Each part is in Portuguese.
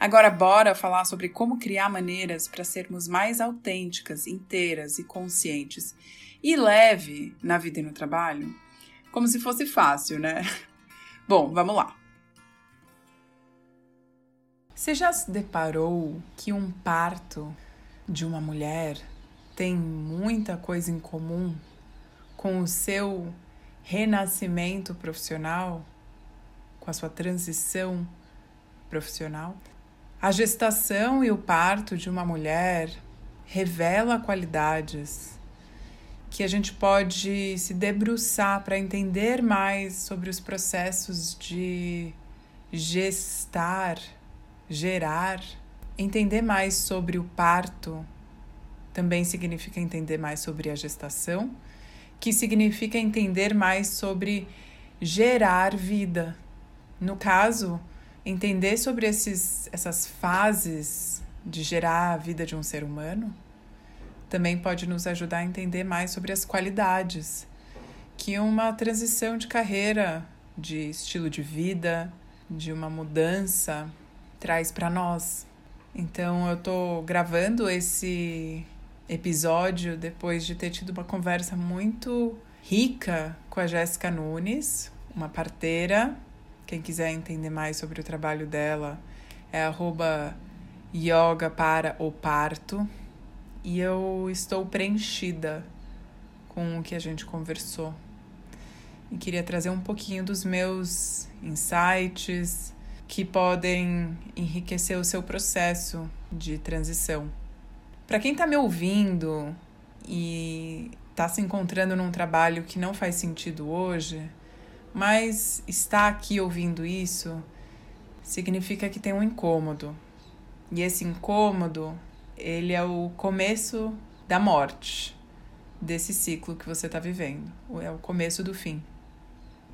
Agora, bora falar sobre como criar maneiras para sermos mais autênticas, inteiras e conscientes e leve na vida e no trabalho? Como se fosse fácil, né? Bom, vamos lá. Você já se deparou que um parto de uma mulher tem muita coisa em comum com o seu renascimento profissional, com a sua transição profissional? A gestação e o parto de uma mulher revela qualidades que a gente pode se debruçar para entender mais sobre os processos de gestar, gerar, entender mais sobre o parto também significa entender mais sobre a gestação, que significa entender mais sobre gerar vida. No caso, entender sobre esses, essas fases de gerar a vida de um ser humano também pode nos ajudar a entender mais sobre as qualidades que uma transição de carreira, de estilo de vida, de uma mudança traz para nós. Então eu tô gravando esse episódio depois de ter tido uma conversa muito rica com a Jéssica Nunes, uma parteira quem quiser entender mais sobre o trabalho dela é arroba yoga para o parto. E eu estou preenchida com o que a gente conversou. E queria trazer um pouquinho dos meus insights que podem enriquecer o seu processo de transição. Para quem está me ouvindo e está se encontrando num trabalho que não faz sentido hoje, mas estar aqui ouvindo isso significa que tem um incômodo. E esse incômodo, ele é o começo da morte desse ciclo que você está vivendo. É o começo do fim.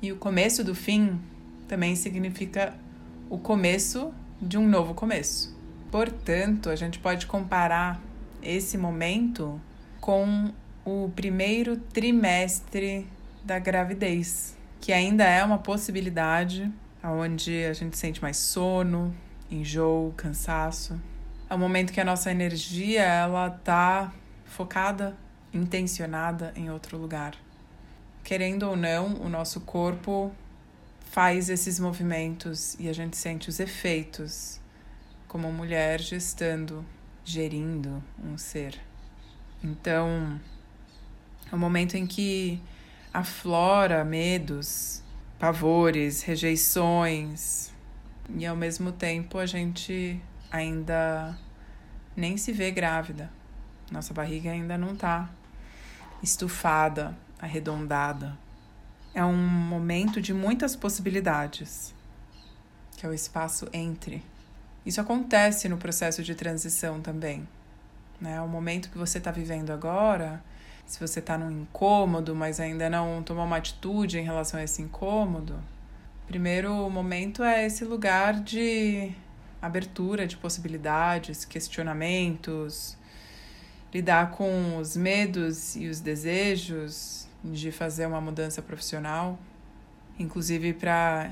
E o começo do fim também significa o começo de um novo começo. Portanto, a gente pode comparar esse momento com o primeiro trimestre da gravidez que ainda é uma possibilidade, onde a gente sente mais sono, enjoo, cansaço. É um momento que a nossa energia ela tá focada, intencionada em outro lugar. Querendo ou não, o nosso corpo faz esses movimentos e a gente sente os efeitos como mulher gestando, gerindo um ser. Então, é um momento em que aflora medos, pavores, rejeições, e ao mesmo tempo a gente ainda nem se vê grávida. Nossa barriga ainda não está estufada, arredondada. É um momento de muitas possibilidades, que é o espaço entre. Isso acontece no processo de transição também. Né? O momento que você está vivendo agora se você está num incômodo, mas ainda não tomou uma atitude em relação a esse incômodo, primeiro momento é esse lugar de abertura de possibilidades, questionamentos, lidar com os medos e os desejos de fazer uma mudança profissional, inclusive para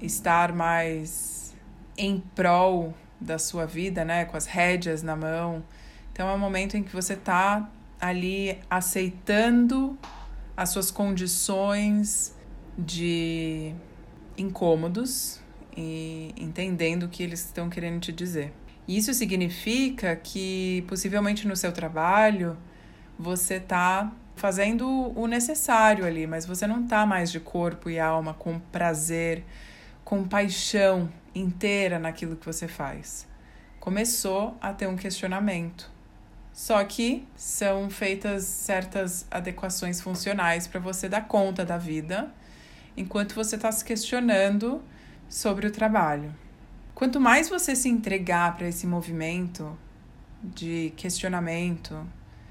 estar mais em prol da sua vida, né, com as rédeas na mão. Então é um momento em que você está ali aceitando as suas condições de incômodos e entendendo o que eles estão querendo te dizer. Isso significa que possivelmente no seu trabalho você está fazendo o necessário ali, mas você não está mais de corpo e alma com prazer, com paixão inteira naquilo que você faz. Começou a ter um questionamento. Só que são feitas certas adequações funcionais para você dar conta da vida, enquanto você está se questionando sobre o trabalho. Quanto mais você se entregar para esse movimento de questionamento,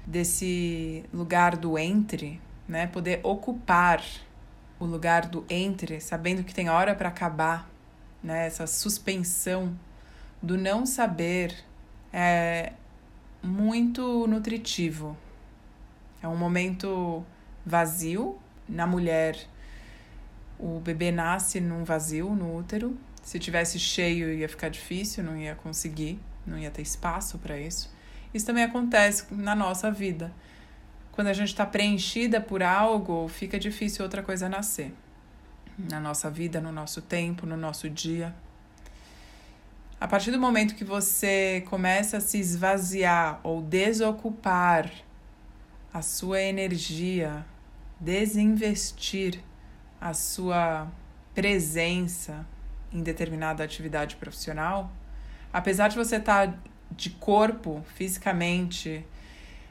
desse lugar do entre, né? Poder ocupar o lugar do entre, sabendo que tem hora para acabar, né? Essa suspensão do não saber é muito nutritivo. É um momento vazio na mulher. O bebê nasce num vazio no útero. Se tivesse cheio ia ficar difícil, não ia conseguir, não ia ter espaço para isso. Isso também acontece na nossa vida. Quando a gente está preenchida por algo, fica difícil outra coisa nascer. Na nossa vida, no nosso tempo, no nosso dia. A partir do momento que você começa a se esvaziar ou desocupar a sua energia, desinvestir a sua presença em determinada atividade profissional, apesar de você estar tá de corpo, fisicamente,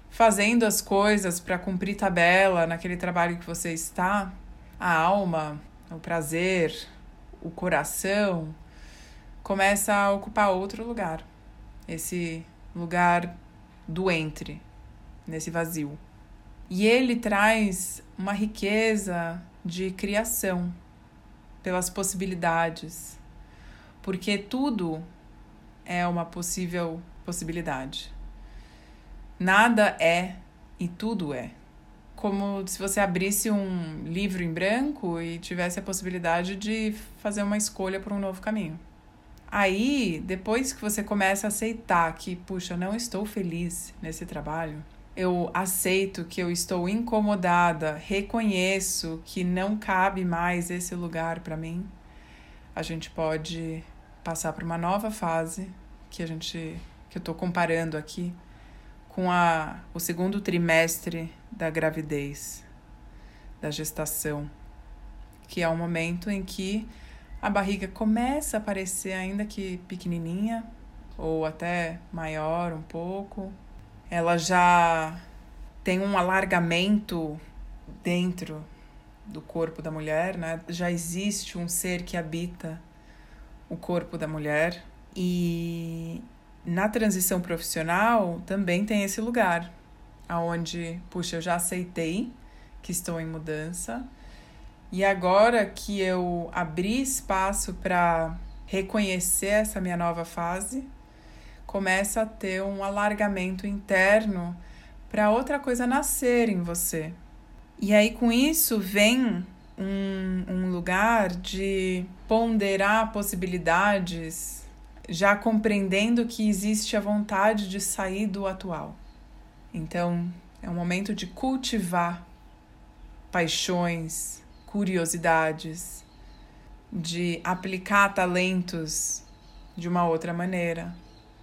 fazendo as coisas para cumprir tabela naquele trabalho que você está, a alma, o prazer, o coração começa a ocupar outro lugar. Esse lugar do entre, nesse vazio. E ele traz uma riqueza de criação pelas possibilidades, porque tudo é uma possível possibilidade. Nada é e tudo é. Como se você abrisse um livro em branco e tivesse a possibilidade de fazer uma escolha por um novo caminho. Aí, depois que você começa a aceitar que, puxa, não estou feliz nesse trabalho, eu aceito que eu estou incomodada, reconheço que não cabe mais esse lugar para mim, a gente pode passar por uma nova fase que a gente que eu estou comparando aqui com a, o segundo trimestre da gravidez, da gestação, que é o momento em que a barriga começa a aparecer ainda que pequenininha ou até maior um pouco. Ela já tem um alargamento dentro do corpo da mulher, né? Já existe um ser que habita o corpo da mulher e na transição profissional também tem esse lugar aonde, puxa, eu já aceitei que estou em mudança e agora que eu abri espaço para reconhecer essa minha nova fase, começa a ter um alargamento interno para outra coisa nascer em você. E aí com isso vem um, um lugar de ponderar possibilidades, já compreendendo que existe a vontade de sair do atual. Então, é um momento de cultivar paixões, curiosidades, de aplicar talentos de uma outra maneira,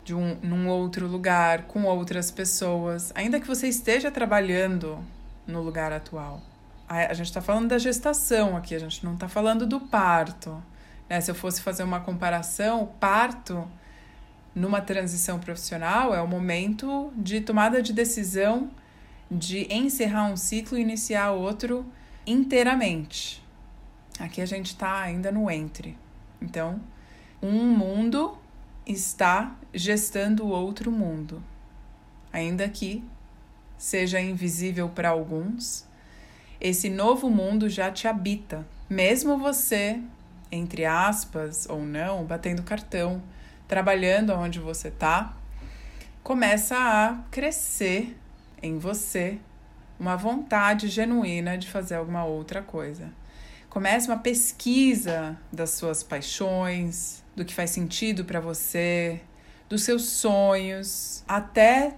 de um num outro lugar, com outras pessoas, ainda que você esteja trabalhando no lugar atual a, gente está falando da gestação aqui, a gente não está falando do parto. Né? Se eu fosse fazer uma comparação, o parto numa transição profissional é o momento de tomada de decisão de encerrar um ciclo e iniciar outro inteiramente. Aqui a gente está ainda no entre. Então, um mundo está gestando outro mundo, ainda que seja invisível para alguns esse novo mundo já te habita, mesmo você, entre aspas ou não, batendo cartão, trabalhando onde você está, começa a crescer em você uma vontade genuína de fazer alguma outra coisa. Começa uma pesquisa das suas paixões, do que faz sentido para você, dos seus sonhos, até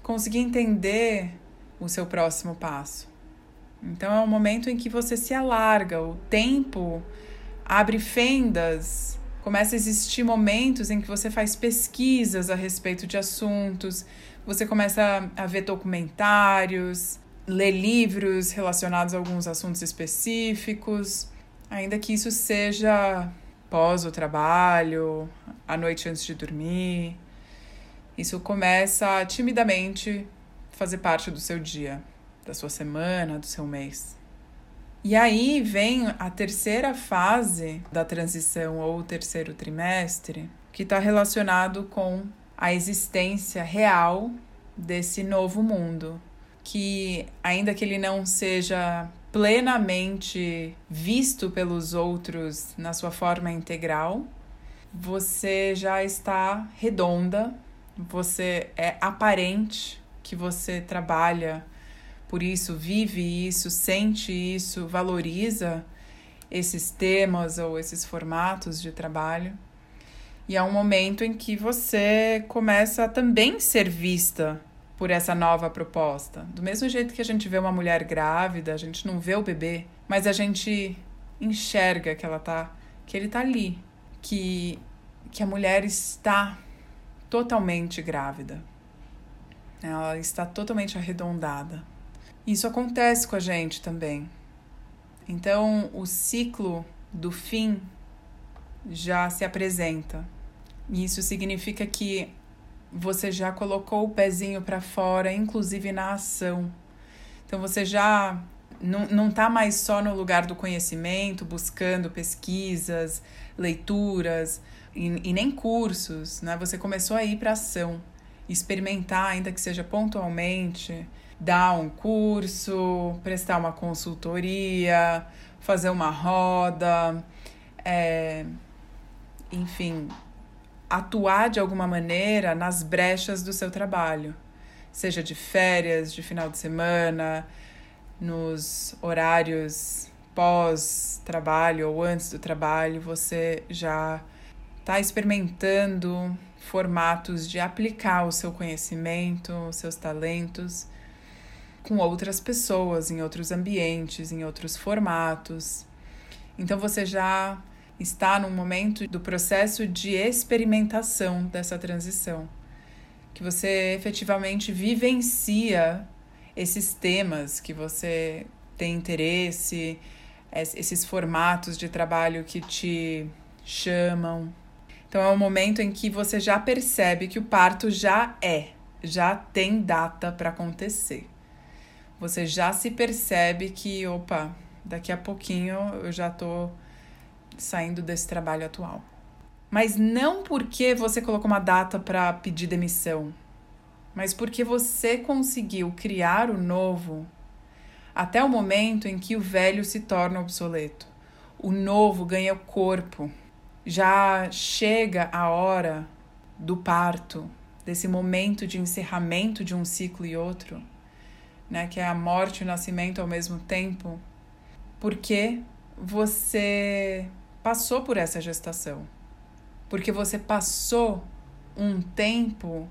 conseguir entender o seu próximo passo. Então é um momento em que você se alarga, o tempo abre fendas Começa a existir momentos em que você faz pesquisas a respeito de assuntos, você começa a ver documentários, ler livros relacionados a alguns assuntos específicos, ainda que isso seja pós o trabalho, à noite antes de dormir. Isso começa a timidamente fazer parte do seu dia, da sua semana, do seu mês. E aí vem a terceira fase da transição ou terceiro trimestre, que está relacionado com a existência real desse novo mundo, que ainda que ele não seja plenamente visto pelos outros na sua forma integral, você já está redonda, você é aparente que você trabalha por isso, vive isso, sente isso, valoriza esses temas ou esses formatos de trabalho. E é um momento em que você começa a também ser vista por essa nova proposta. Do mesmo jeito que a gente vê uma mulher grávida, a gente não vê o bebê, mas a gente enxerga que ela tá, que ele tá ali, que que a mulher está totalmente grávida. Ela está totalmente arredondada. Isso acontece com a gente também. Então, o ciclo do fim já se apresenta. E isso significa que você já colocou o pezinho para fora, inclusive na ação. Então, você já não está mais só no lugar do conhecimento, buscando pesquisas, leituras e, e nem cursos, né? Você começou a ir para ação, experimentar, ainda que seja pontualmente, dar um curso, prestar uma consultoria, fazer uma roda, é, enfim, atuar de alguma maneira nas brechas do seu trabalho, seja de férias, de final de semana, nos horários pós-trabalho ou antes do trabalho, você já está experimentando formatos de aplicar o seu conhecimento, os seus talentos com outras pessoas, em outros ambientes, em outros formatos. Então você já está num momento do processo de experimentação dessa transição, que você efetivamente vivencia esses temas que você tem interesse, esses formatos de trabalho que te chamam. Então é um momento em que você já percebe que o parto já é, já tem data para acontecer você já se percebe que, opa, daqui a pouquinho eu já estou saindo desse trabalho atual. Mas não porque você colocou uma data para pedir demissão, mas porque você conseguiu criar o novo até o momento em que o velho se torna obsoleto. O novo ganha corpo. Já chega a hora do parto, desse momento de encerramento de um ciclo e outro né, que é a morte e o nascimento ao mesmo tempo, porque você passou por essa gestação. Porque você passou um tempo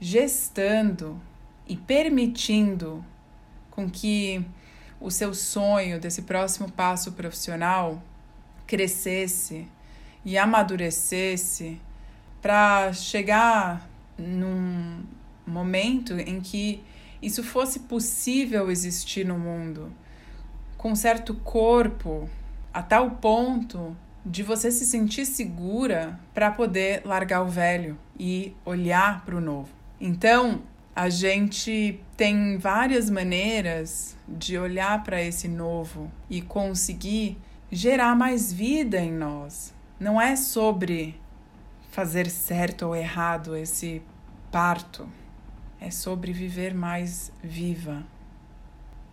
gestando e permitindo com que o seu sonho desse próximo passo profissional crescesse e amadurecesse para chegar num momento em que isso fosse possível existir no mundo, com certo corpo, a tal ponto de você se sentir segura para poder largar o velho e olhar para o novo. Então, a gente tem várias maneiras de olhar para esse novo e conseguir gerar mais vida em nós. Não é sobre fazer certo ou errado esse parto é sobre viver mais viva.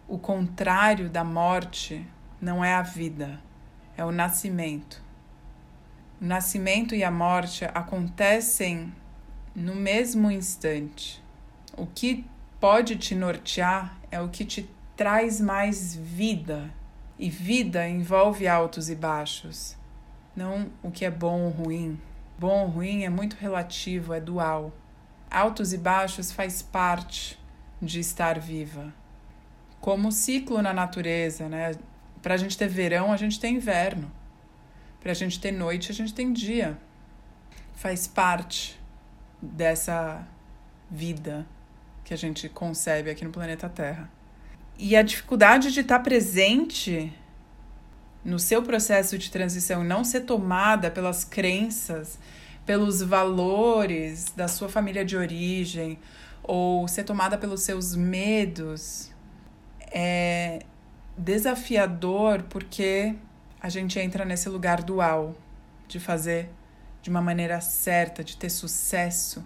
O contrário da morte não é a vida, é o nascimento. O nascimento e a morte acontecem no mesmo instante. O que pode te nortear é o que te traz mais vida. E vida envolve altos e baixos, não o que é bom ou ruim. Bom ou ruim é muito relativo, é dual altos e baixos faz parte de estar viva. Como o ciclo na natureza, né? Para a gente ter verão, a gente tem inverno. Para a gente ter noite, a gente tem dia. Faz parte dessa vida que a gente concebe aqui no planeta Terra. E a dificuldade de estar presente no seu processo de transição, não ser tomada pelas crenças, pelos valores da sua família de origem, ou ser tomada pelos seus medos, é desafiador porque a gente entra nesse lugar dual de fazer de uma maneira certa, de ter sucesso,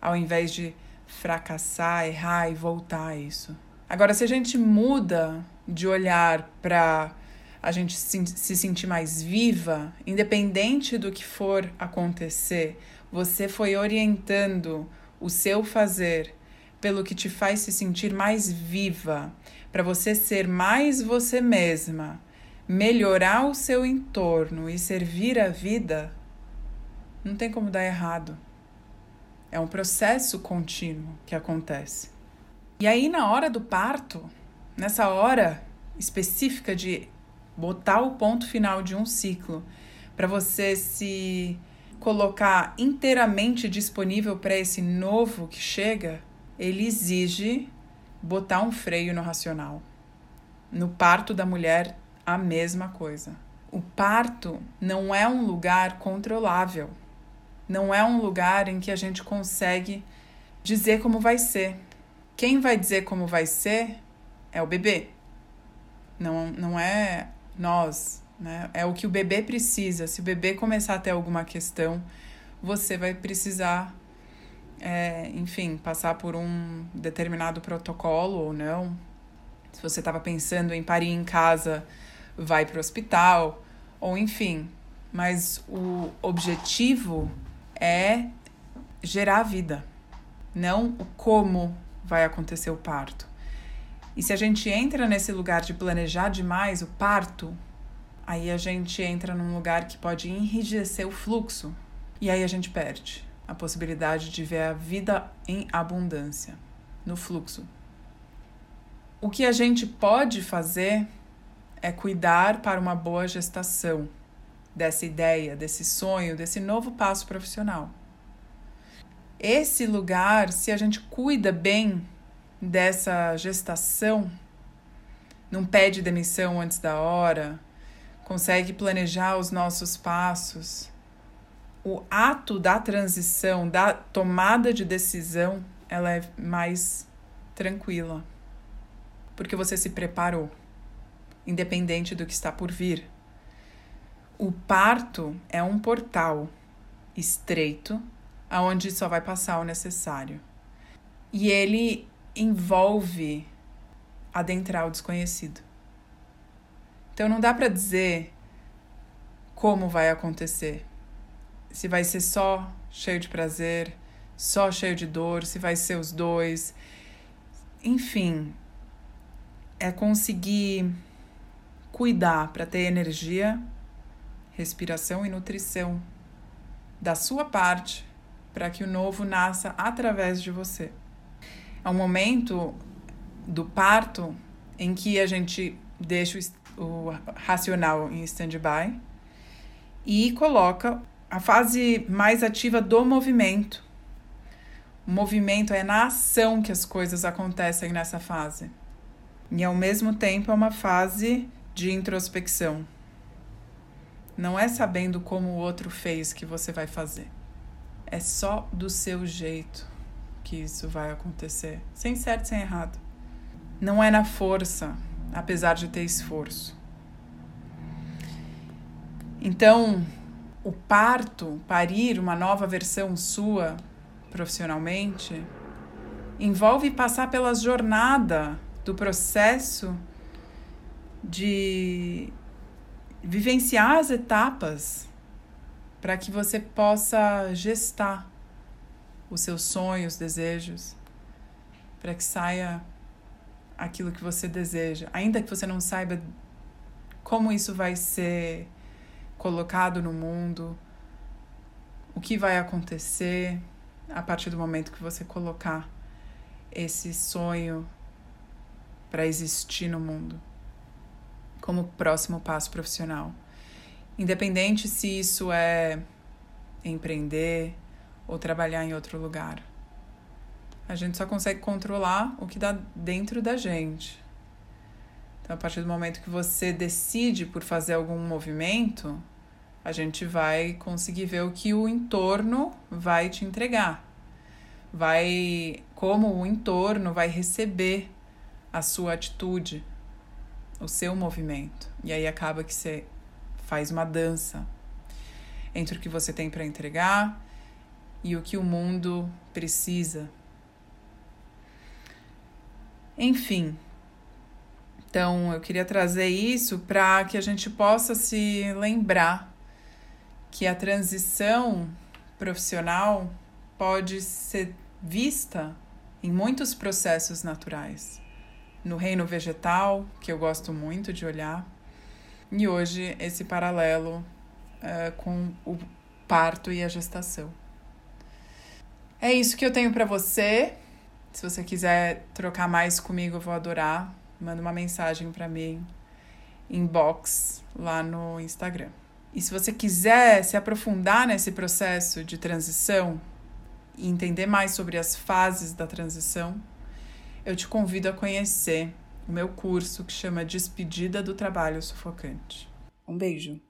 ao invés de fracassar, errar e voltar a isso. Agora, se a gente muda de olhar para a gente se, se sentir mais viva, independente do que for acontecer, você foi orientando o seu fazer pelo que te faz se sentir mais viva, para você ser mais você mesma, melhorar o seu entorno e servir a vida, não tem como dar errado. É um processo contínuo que acontece. E aí, na hora do parto, nessa hora específica de botar o ponto final de um ciclo, para você se colocar inteiramente disponível para esse novo que chega, ele exige botar um freio no racional. No parto da mulher, a mesma coisa. O parto não é um lugar controlável não é um lugar em que a gente consegue dizer como vai ser. Quem vai dizer como vai ser é o bebê. Não, não é nós, né? É o que o bebê precisa. Se o bebê começar a ter alguma questão, você vai precisar, é, enfim, passar por um determinado protocolo ou não. Se você estava pensando em parir em casa, vai para o hospital, ou enfim. Mas o objetivo é gerar a vida, não o como vai acontecer o parto. E se a gente entra nesse lugar de planejar demais o parto, aí a gente entra num lugar que pode enrijecer o fluxo e aí a gente perde a possibilidade de ver a vida em abundância, no fluxo. O que a gente pode fazer é cuidar para uma boa gestação dessa ideia, desse sonho, desse novo passo profissional. Esse lugar, se a gente cuida bem dessa gestação, não pede demissão antes da hora, consegue planejar os nossos passos, o ato da transição, da tomada de decisão, ela é mais tranquila. Porque você se preparou, independente do que está por vir. O parto é um portal estreito aonde só vai passar o necessário. E ele envolve adentrar o desconhecido. Então não dá para dizer como vai acontecer. Se vai ser só cheio de prazer, só cheio de dor, se vai ser os dois. Enfim, é conseguir cuidar para ter energia respiração e nutrição da sua parte para que o novo nasça através de você. É um momento do parto em que a gente deixa o racional em stand-by e coloca a fase mais ativa do movimento. O movimento é na ação que as coisas acontecem nessa fase. E ao mesmo tempo é uma fase de introspecção. Não é sabendo como o outro fez que você vai fazer. É só do seu jeito que isso vai acontecer, sem certo, sem errado. Não é na força, apesar de ter esforço. Então, o parto, parir uma nova versão sua profissionalmente, envolve passar pela jornada do processo de vivenciar as etapas para que você possa gestar os seus sonhos, desejos, para que saia aquilo que você deseja, ainda que você não saiba como isso vai ser colocado no mundo, o que vai acontecer a partir do momento que você colocar esse sonho para existir no mundo como próximo passo profissional. independente se isso é empreender ou trabalhar em outro lugar. A gente só consegue controlar o que dá dentro da gente. Então, a partir do momento que você decide por fazer algum movimento, a gente vai conseguir ver o que o entorno vai te entregar. Vai como o entorno vai receber a sua atitude, o seu movimento. E aí acaba que você faz uma dança entre o que você tem para entregar e o que o mundo precisa. Enfim, então eu queria trazer isso para que a gente possa se lembrar que a transição profissional pode ser vista em muitos processos naturais. No reino vegetal, que eu gosto muito de olhar, e hoje esse paralelo uh, com o parto e a gestação. É isso que eu tenho para você. Se você quiser trocar mais comigo, eu vou adorar. Manda uma mensagem para mim, inbox lá no Instagram. E se você quiser se aprofundar nesse processo de transição e entender mais sobre as fases da transição, eu te convido a conhecer o meu curso que chama Despedida do Trabalho Sufocante. Um beijo!